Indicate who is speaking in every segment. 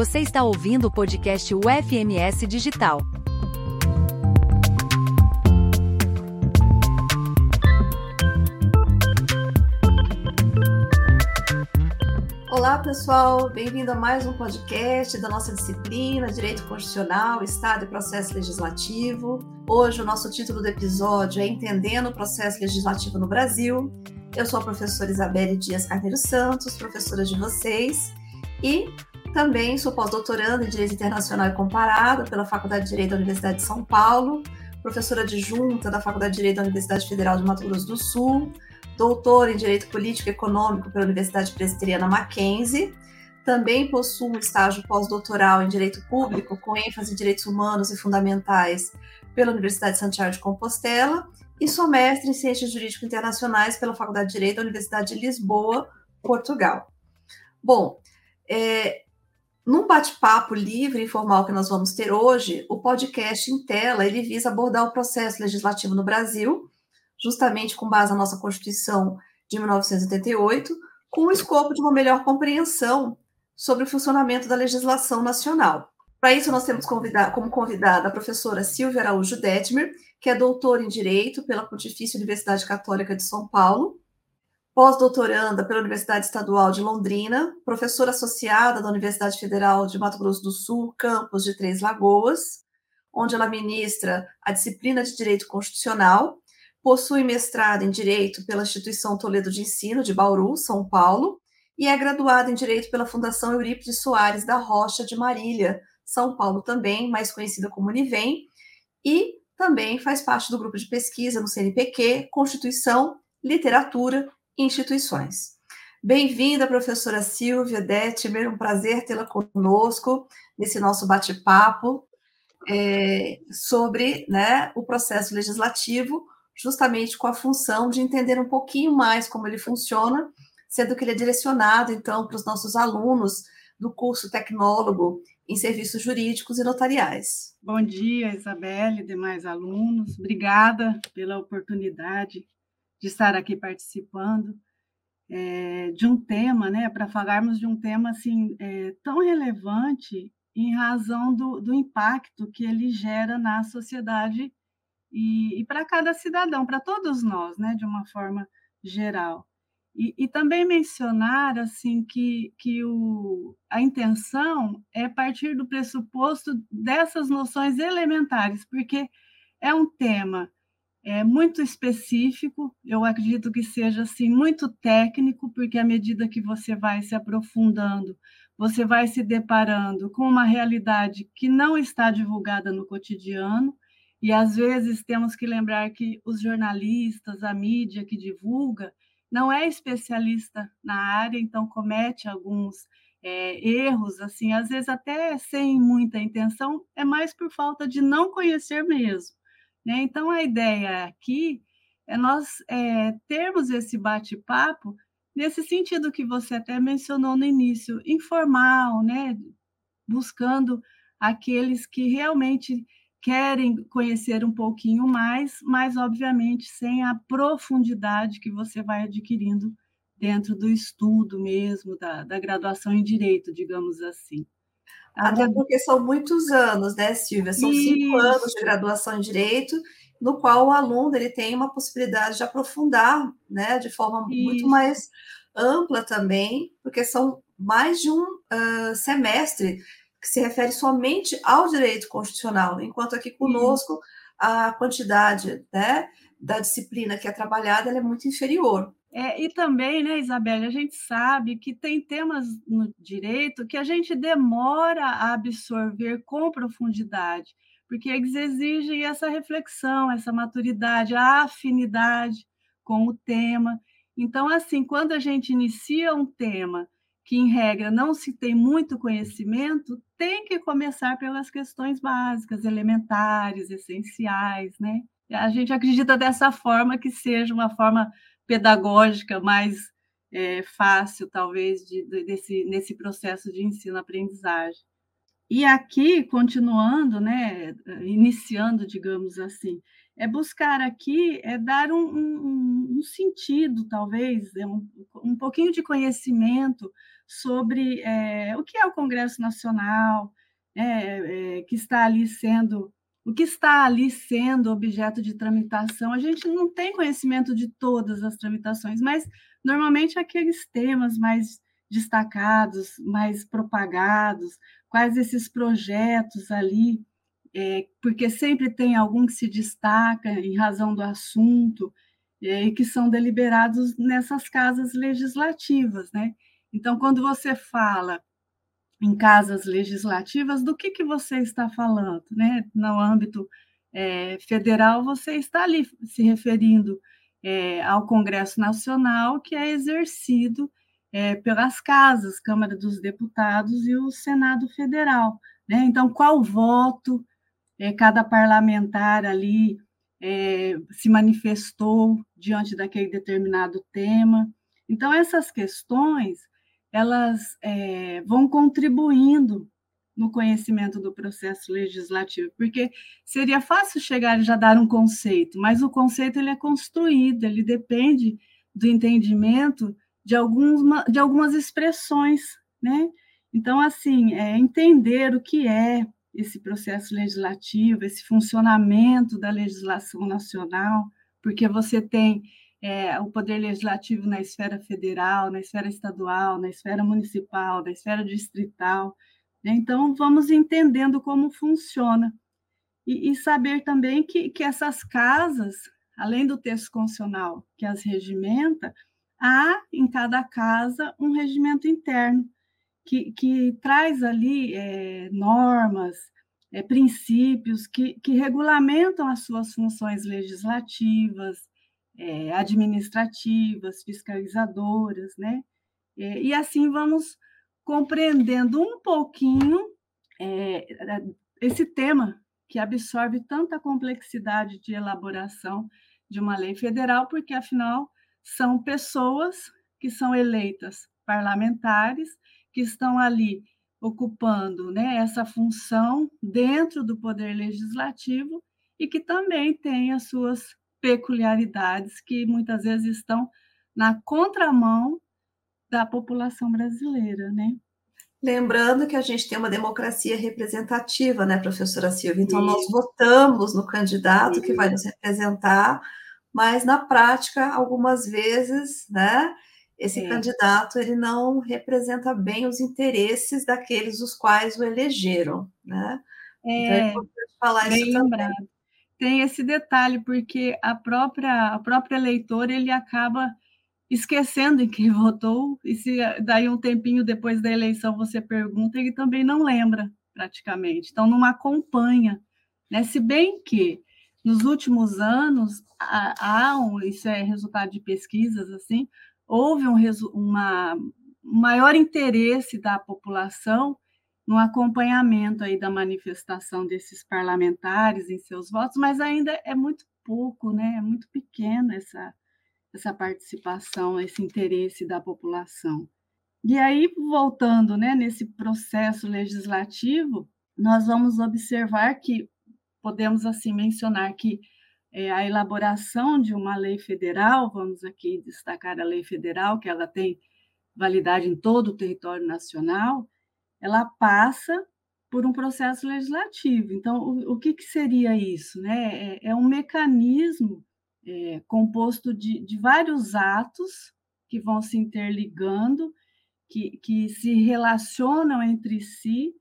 Speaker 1: Você está ouvindo o podcast UFMS Digital.
Speaker 2: Olá, pessoal, bem-vindo a mais um podcast da nossa disciplina Direito Constitucional, Estado e Processo Legislativo. Hoje, o nosso título do episódio é Entendendo o Processo Legislativo no Brasil. Eu sou a professora Isabelle Dias Carneiro Santos, professora de vocês, e também sou pós-doutoranda em Direito Internacional e Comparado pela Faculdade de Direito da Universidade de São Paulo, professora adjunta da Faculdade de Direito da Universidade Federal de Mato Grosso do Sul, doutora em Direito Político e Econômico pela Universidade Presbiteriana Mackenzie. Também possuo um estágio pós-doutoral em Direito Público, com ênfase em Direitos Humanos e Fundamentais, pela Universidade de Santiago de Compostela, e sou mestre em Ciências Jurídicas Internacionais pela Faculdade de Direito da Universidade de Lisboa, Portugal. Bom, é, num bate-papo livre e informal que nós vamos ter hoje, o podcast em tela ele visa abordar o processo legislativo no Brasil, justamente com base na nossa Constituição de 1988, com o escopo de uma melhor compreensão sobre o funcionamento da legislação nacional. Para isso, nós temos convidado, como convidada a professora Silvia Araújo Detmer, que é doutora em Direito pela Pontifícia Universidade Católica de São Paulo, pós-doutoranda pela Universidade Estadual de Londrina, professora associada da Universidade Federal de Mato Grosso do Sul, campus de Três Lagoas, onde ela ministra a disciplina de Direito Constitucional, possui mestrado em Direito pela Instituição Toledo de Ensino de Bauru, São Paulo, e é graduada em Direito pela Fundação Eurípides Soares da Rocha de Marília, São Paulo também, mais conhecida como Univem, e também faz parte do grupo de pesquisa no CNPq, Constituição, Literatura instituições. Bem-vinda, professora Silvia Detmer, um prazer tê-la conosco nesse nosso bate-papo é, sobre né, o processo legislativo, justamente com a função de entender um pouquinho mais como ele funciona, sendo que ele é direcionado, então, para os nossos alunos do curso Tecnólogo em Serviços Jurídicos e Notariais.
Speaker 3: Bom dia, Isabelle e demais alunos. Obrigada pela oportunidade de estar aqui participando é, de um tema, né, para falarmos de um tema assim é, tão relevante em razão do, do, impacto que ele gera na sociedade e, e para cada cidadão, para todos nós, né, de uma forma geral. E, e, também mencionar assim que, que o, a intenção é partir do pressuposto dessas noções elementares, porque é um tema é muito específico, eu acredito que seja assim muito técnico, porque à medida que você vai se aprofundando, você vai se deparando com uma realidade que não está divulgada no cotidiano, e às vezes temos que lembrar que os jornalistas, a mídia que divulga, não é especialista na área, então comete alguns é, erros, assim, às vezes até sem muita intenção, é mais por falta de não conhecer mesmo. Né? Então, a ideia aqui é nós é, termos esse bate-papo nesse sentido que você até mencionou no início, informal, né? buscando aqueles que realmente querem conhecer um pouquinho mais, mas obviamente sem a profundidade que você vai adquirindo dentro do estudo mesmo, da, da graduação em direito, digamos assim.
Speaker 2: Até porque são muitos anos, né, Silvia? São Isso. cinco anos de graduação em Direito, no qual o aluno ele tem uma possibilidade de aprofundar, né, de forma Isso. muito mais ampla também, porque são mais de um uh, semestre que se refere somente ao direito constitucional, enquanto aqui conosco Isso. a quantidade né, da disciplina que é trabalhada é muito inferior.
Speaker 3: É, e também, né, Isabelle, a gente sabe que tem temas no direito que a gente demora a absorver com profundidade, porque eles exigem essa reflexão, essa maturidade, a afinidade com o tema. Então, assim, quando a gente inicia um tema que, em regra, não se tem muito conhecimento, tem que começar pelas questões básicas, elementares, essenciais, né? A gente acredita dessa forma que seja uma forma pedagógica mais é, fácil, talvez, de, de, desse, nesse processo de ensino-aprendizagem. E aqui, continuando, né, iniciando, digamos assim, é buscar aqui é dar um, um, um sentido, talvez, é um, um pouquinho de conhecimento sobre é, o que é o Congresso Nacional, é, é, que está ali sendo o que está ali sendo objeto de tramitação. A gente não tem conhecimento de todas as tramitações, mas normalmente aqueles temas mais destacados, mais propagados, quais esses projetos ali, é, porque sempre tem algum que se destaca em razão do assunto, é, e que são deliberados nessas casas legislativas, né? Então, quando você fala em casas legislativas, do que, que você está falando, né? No âmbito é, federal, você está ali se referindo é, ao Congresso Nacional, que é exercido é, pelas casas, Câmara dos Deputados e o Senado Federal. Né? Então, qual voto cada parlamentar ali se manifestou diante daquele determinado tema? Então, essas questões elas é, vão contribuindo no conhecimento do processo legislativo, porque seria fácil chegar e já dar um conceito, mas o conceito ele é construído, ele depende do entendimento de, alguns, de algumas expressões, né? Então, assim, é entender o que é esse processo legislativo, esse funcionamento da legislação nacional, porque você tem é, o poder legislativo na esfera federal, na esfera estadual, na esfera municipal, na esfera distrital. Então, vamos entendendo como funciona. E, e saber também que, que essas casas, além do texto constitucional que as regimenta, há em cada casa um regimento interno que, que traz ali é, normas, é, princípios que, que regulamentam as suas funções legislativas, é, administrativas, fiscalizadoras, né? É, e assim vamos compreendendo um pouquinho é, esse tema que absorve tanta complexidade de elaboração de uma lei federal, porque afinal são pessoas que são eleitas parlamentares, que estão ali ocupando né, essa função dentro do poder legislativo e que também têm as suas peculiaridades que muitas vezes estão na contramão da população brasileira, né?
Speaker 2: Lembrando que a gente tem uma democracia representativa, né, professora Silvia? Então, Isso. nós votamos no candidato Isso. que vai nos representar, mas na prática, algumas vezes, né, esse é. candidato ele não representa bem os interesses daqueles os quais o elegeram, né?
Speaker 3: É, então, é importante falar isso lembrado. Tem esse detalhe, porque a própria, a própria eleitora ele acaba esquecendo em quem votou, e se daí um tempinho depois da eleição você pergunta, ele também não lembra, praticamente. Então, não acompanha. Né? Se bem que, nos últimos anos, há um, isso é resultado de pesquisas, assim, houve um, uma, um maior interesse da população no acompanhamento aí da manifestação desses parlamentares em seus votos, mas ainda é muito pouco, né? É muito pequena essa essa participação, esse interesse da população. E aí, voltando né, nesse processo legislativo, nós vamos observar que podemos assim mencionar que é, a elaboração de uma lei federal, vamos aqui destacar a lei federal, que ela tem validade em todo o território nacional, ela passa por um processo legislativo. Então, o, o que, que, seria isso? Né? É, é um mecanismo é, composto de, de, vários atos que vão se interligando, que, que se relacionam entre si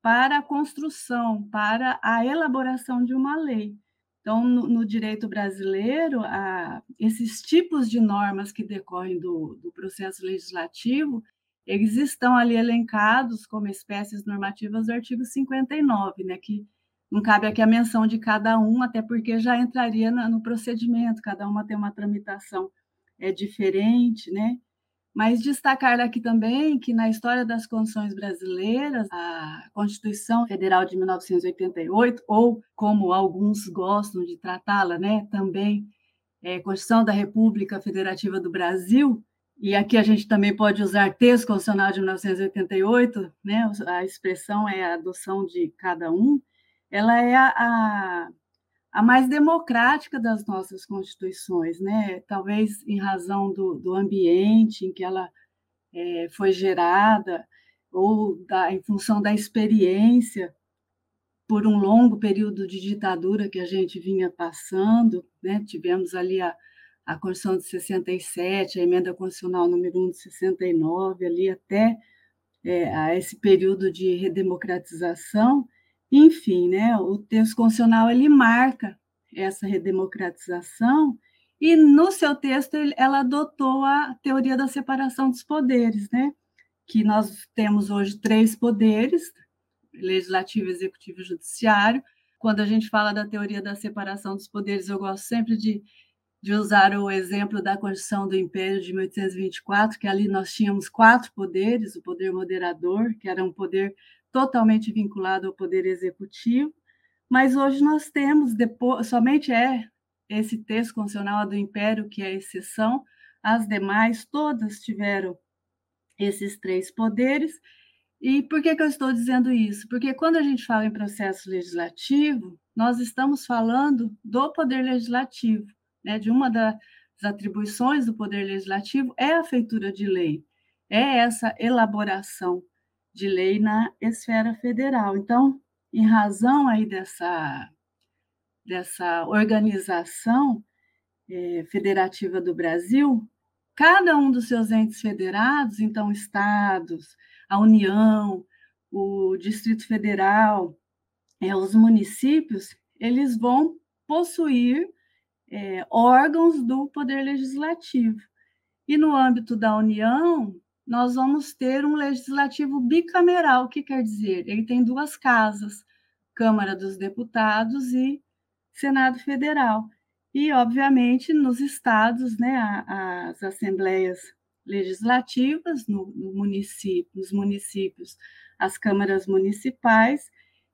Speaker 3: para a construção, para a elaboração de uma lei. Então, no, no direito brasileiro, a, esses tipos de normas que decorrem do, do processo legislativo, eles estão ali elencados como espécies normativas do artigo 59, né, que não cabe aqui a menção de cada um, até porque já entraria no procedimento, cada uma tem uma tramitação é diferente, né? Mas destacar aqui também que na história das constituições brasileiras, a Constituição Federal de 1988, ou como alguns gostam de tratá-la, né, também é, Constituição da República Federativa do Brasil, e aqui a gente também pode usar texto constitucional de 1988, né? a expressão é a adoção de cada um, ela é a, a, mais democrática das nossas constituições, né? Talvez em razão do, do ambiente em que ela é, foi gerada ou da, em função da experiência por um longo período de ditadura que a gente vinha passando, né? Tivemos ali a, a Constituição de 67, a emenda constitucional número 1 de 69, ali até é, a esse período de redemocratização, enfim, né, o texto constitucional ele marca essa redemocratização e no seu texto ela adotou a teoria da separação dos poderes, né, que nós temos hoje três poderes, legislativo, executivo e judiciário. Quando a gente fala da teoria da separação dos poderes, eu gosto sempre de de usar o exemplo da Constituição do Império de 1824, que ali nós tínhamos quatro poderes: o poder moderador, que era um poder totalmente vinculado ao poder executivo, mas hoje nós temos, depois, somente é esse texto constitucional do Império que é exceção, as demais todas tiveram esses três poderes. E por que, que eu estou dizendo isso? Porque quando a gente fala em processo legislativo, nós estamos falando do poder legislativo né, de uma das atribuições do Poder Legislativo é a feitura de lei, é essa elaboração de lei na esfera federal. Então, em razão aí dessa, dessa organização é, federativa do Brasil, cada um dos seus entes federados, então estados, a União, o Distrito Federal, é, os municípios, eles vão possuir é, órgãos do Poder Legislativo. E no âmbito da União, nós vamos ter um legislativo bicameral, o que quer dizer? Ele tem duas casas, Câmara dos Deputados e Senado Federal. E, obviamente, nos estados, né, as assembleias legislativas, no, município, nos municípios, as câmaras municipais,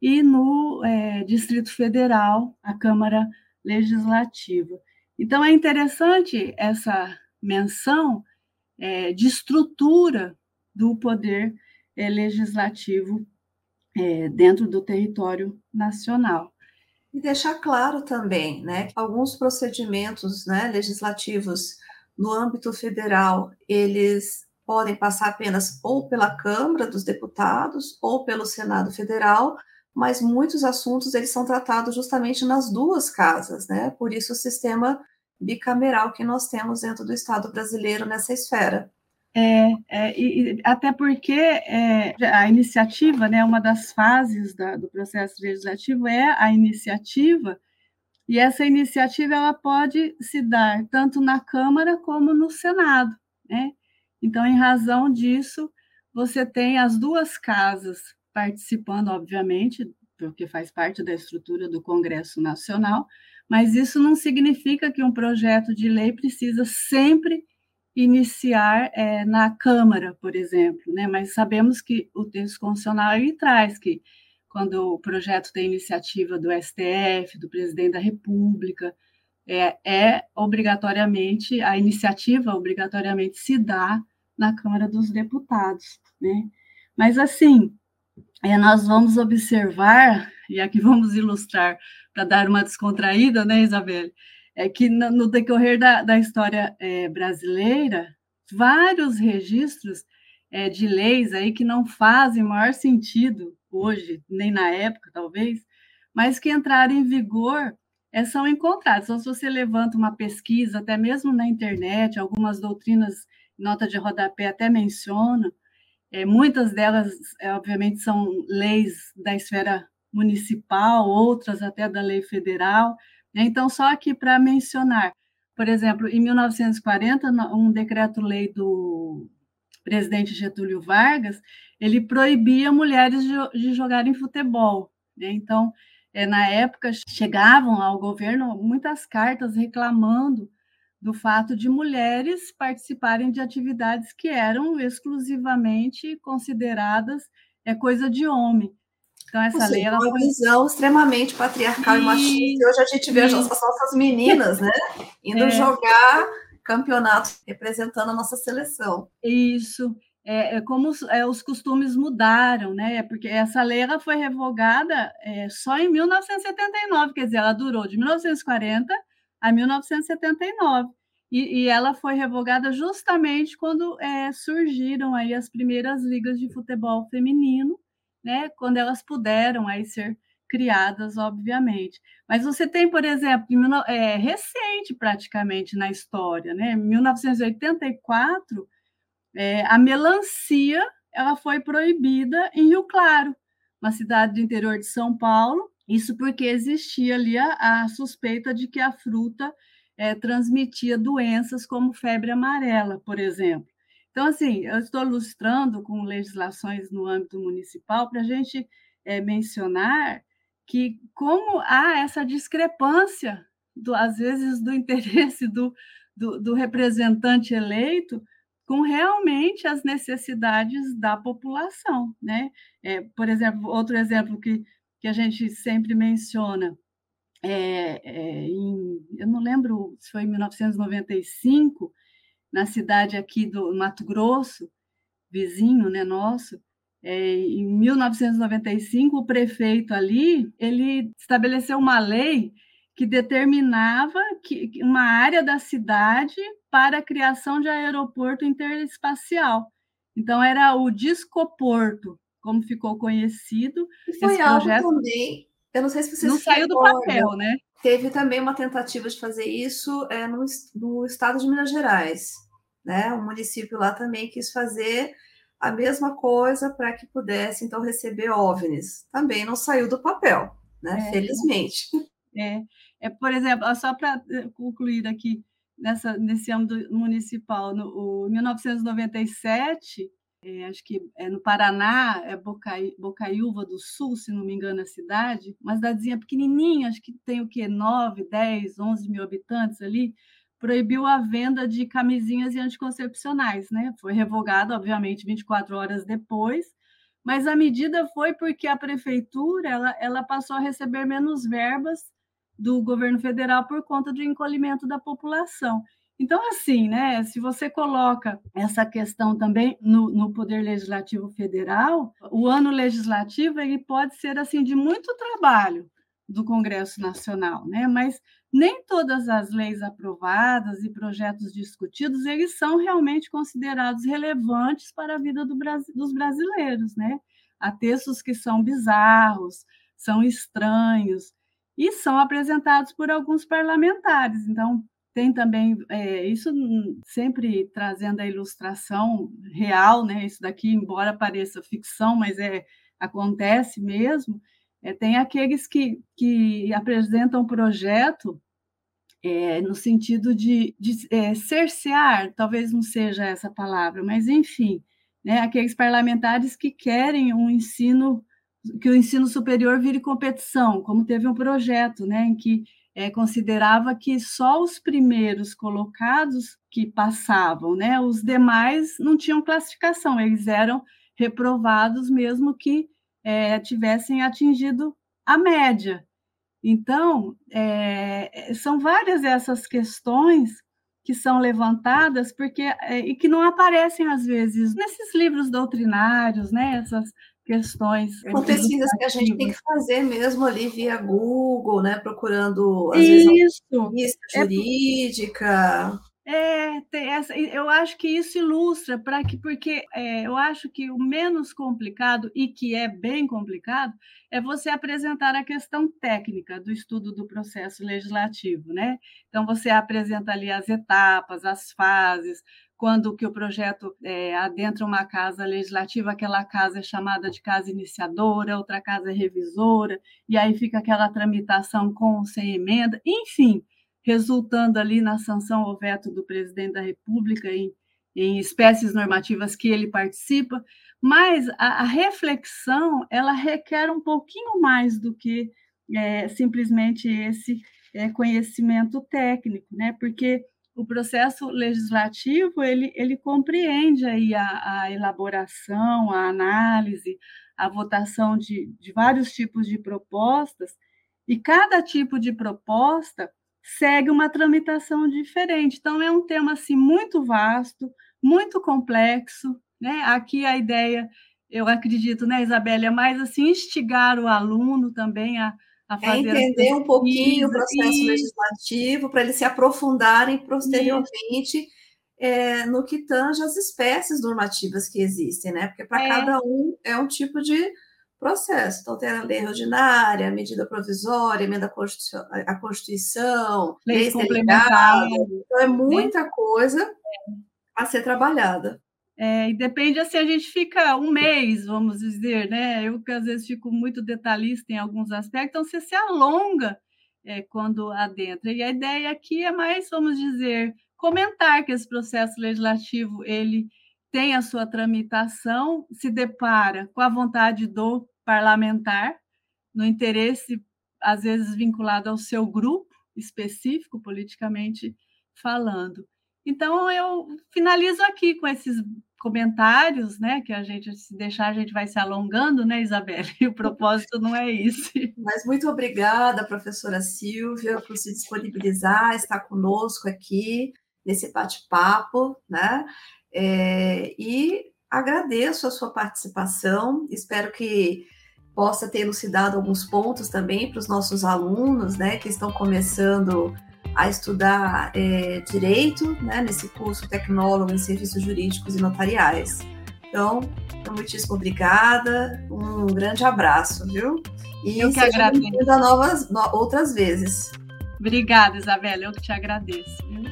Speaker 3: e no é, Distrito Federal, a Câmara legislativa. Então, é interessante essa menção é, de estrutura do poder é, legislativo é, dentro do território nacional.
Speaker 2: E deixar claro também né, que alguns procedimentos né, legislativos no âmbito federal, eles podem passar apenas ou pela Câmara dos Deputados ou pelo Senado Federal, mas muitos assuntos eles são tratados justamente nas duas casas, né? Por isso o sistema bicameral que nós temos dentro do Estado brasileiro nessa esfera.
Speaker 3: É, é e, até porque é, a iniciativa, né, uma das fases da, do processo legislativo é a iniciativa, e essa iniciativa ela pode se dar tanto na Câmara como no Senado, né? Então, em razão disso, você tem as duas casas participando, obviamente, porque faz parte da estrutura do Congresso Nacional, mas isso não significa que um projeto de lei precisa sempre iniciar é, na Câmara, por exemplo, né? Mas sabemos que o texto constitucional ele traz que quando o projeto tem iniciativa do STF, do presidente da República, é, é obrigatoriamente a iniciativa obrigatoriamente se dá na Câmara dos Deputados, né? Mas assim, é, nós vamos observar, e aqui vamos ilustrar para dar uma descontraída, né, Isabelle? É que no, no decorrer da, da história é, brasileira, vários registros é, de leis aí que não fazem maior sentido hoje, nem na época, talvez, mas que entraram em vigor é, são encontrados. Então, se você levanta uma pesquisa, até mesmo na internet, algumas doutrinas, nota de rodapé até mencionam, é, muitas delas, é, obviamente, são leis da esfera municipal, outras até da lei federal. Né? Então, só aqui para mencionar, por exemplo, em 1940, um decreto-lei do presidente Getúlio Vargas, ele proibia mulheres de, de jogarem futebol. Né? Então, é, na época, chegavam ao governo muitas cartas reclamando do fato de mulheres participarem de atividades que eram exclusivamente consideradas é coisa de homem.
Speaker 2: Então essa lei ela uma visão extremamente patriarcal e, e machista. E hoje a gente vê as nossas, nossas meninas, né, indo é. jogar campeonatos representando a nossa seleção.
Speaker 3: Isso. é, é como os, é, os, costumes mudaram, né? Porque essa lei ela foi revogada é, só em 1979, quer dizer, ela durou de 1940 a 1979. E, e ela foi revogada justamente quando é, surgiram aí as primeiras ligas de futebol feminino, né? Quando elas puderam aí ser criadas, obviamente. Mas você tem, por exemplo, é, recente praticamente na história, né? Em 1984 é, a melancia ela foi proibida em Rio Claro, uma cidade do interior de São Paulo. Isso porque existia ali a, a suspeita de que a fruta é, transmitia doenças como febre amarela, por exemplo. Então, assim, eu estou ilustrando com legislações no âmbito municipal para a gente é, mencionar que como há essa discrepância, do, às vezes, do interesse do, do, do representante eleito com realmente as necessidades da população, né? É, por exemplo, outro exemplo que, que a gente sempre menciona, é, é, em, eu não lembro se foi em 1995, na cidade aqui do Mato Grosso, vizinho, né, nosso, é, em 1995, o prefeito ali, ele estabeleceu uma lei que determinava que uma área da cidade para a criação de aeroporto interespacial. Então, era o Discoporto, como ficou conhecido.
Speaker 2: E foi Esse algo projeto também, eu não sei se vocês
Speaker 3: Não saiu do papel, né?
Speaker 2: Teve também uma tentativa de fazer isso é, no, no estado de Minas Gerais. Né? O município lá também quis fazer a mesma coisa para que pudesse, então, receber OVNIs. Também não saiu do papel, né? É. Felizmente.
Speaker 3: É, é, por exemplo, só para eh, concluir aqui nessa, nesse âmbito municipal, no o 1997, é, acho que é no Paraná, é Bocai, Bocaiúva do Sul, se não me engano, a cidade, uma cidadezinha pequenininha, acho que tem o quê? 9, 10, 11 mil habitantes ali, proibiu a venda de camisinhas e anticoncepcionais, né? Foi revogado, obviamente, 24 horas depois, mas a medida foi porque a prefeitura ela, ela passou a receber menos verbas do governo federal por conta do encolhimento da população. Então, assim, né, se você coloca essa questão também no, no, Poder Legislativo Federal, o ano legislativo ele pode ser assim de muito trabalho do Congresso Nacional, né? mas nem todas as leis aprovadas e projetos discutidos eles são realmente considerados relevantes para a vida do dos brasileiros. Né? Há textos que são bizarros, são estranhos, e são apresentados por alguns parlamentares. Então, tem também é, isso sempre trazendo a ilustração real, né? Isso daqui, embora pareça ficção, mas é acontece mesmo. É, tem aqueles que, que apresentam projeto é, no sentido de, de é, cercear, talvez não seja essa palavra, mas enfim, né, aqueles parlamentares que querem um ensino que o ensino superior vire competição, como teve um projeto, né, em que é, considerava que só os primeiros colocados que passavam, né, os demais não tinham classificação, eles eram reprovados mesmo que é, tivessem atingido a média. Então, é, são várias essas questões que são levantadas porque e que não aparecem às vezes nesses livros doutrinários, né? Essas questões.
Speaker 2: São pesquisas que a gente tem que fazer mesmo ali via Google, né? Procurando, às
Speaker 3: Isso.
Speaker 2: vezes, é jurídica.
Speaker 3: É, essa, eu acho que isso ilustra para que, porque é, eu acho que o menos complicado e que é bem complicado é você apresentar a questão técnica do estudo do processo legislativo, né? Então você apresenta ali as etapas, as fases, quando que o projeto é, adentra uma casa legislativa, aquela casa é chamada de casa iniciadora, outra casa é revisora, e aí fica aquela tramitação com ou sem emenda, enfim, resultando ali na sanção ou veto do presidente da República em, em espécies normativas que ele participa, mas a, a reflexão ela requer um pouquinho mais do que é, simplesmente esse é, conhecimento técnico, né? Porque o processo legislativo ele, ele compreende aí a, a elaboração, a análise, a votação de, de vários tipos de propostas, e cada tipo de proposta segue uma tramitação diferente. Então, é um tema assim, muito vasto, muito complexo, Né? Aqui a ideia, eu acredito, né, Isabela, é mais assim, instigar o aluno também a, a
Speaker 2: é fazer. É entender um pouquinho o processo e... legislativo para eles se aprofundarem posteriormente é, no que tange as espécies normativas que existem, né? Porque para é. cada um é um tipo de processo. Então, tem a lei ordinária, a medida provisória, emenda à Constituição, lei complementar. Então, é muita coisa a ser trabalhada.
Speaker 3: É, e depende, assim, a gente fica um mês, vamos dizer, né? Eu que às vezes fico muito detalhista em alguns aspectos, então você se alonga é, quando adentra. E a ideia aqui é mais, vamos dizer, comentar que esse processo legislativo ele tem a sua tramitação, se depara com a vontade do parlamentar, no interesse, às vezes, vinculado ao seu grupo específico, politicamente falando. Então, eu finalizo aqui com esses comentários, né? Que a gente, se deixar, a gente vai se alongando, né, Isabelle? E o propósito não é isso.
Speaker 2: Mas muito obrigada, professora Silvia, por se disponibilizar, estar conosco aqui nesse bate-papo, né? É, e agradeço a sua participação, espero que possa ter elucidado alguns pontos também para os nossos alunos, né, que estão começando a estudar é, direito, né, nesse curso tecnólogo em serviços jurídicos e notariais. Então, muitíssimo obrigada, um grande abraço, viu?
Speaker 3: E eu que agradeço.
Speaker 2: A novas, outras vezes.
Speaker 3: Obrigada, Isabela, eu que te agradeço. Viu?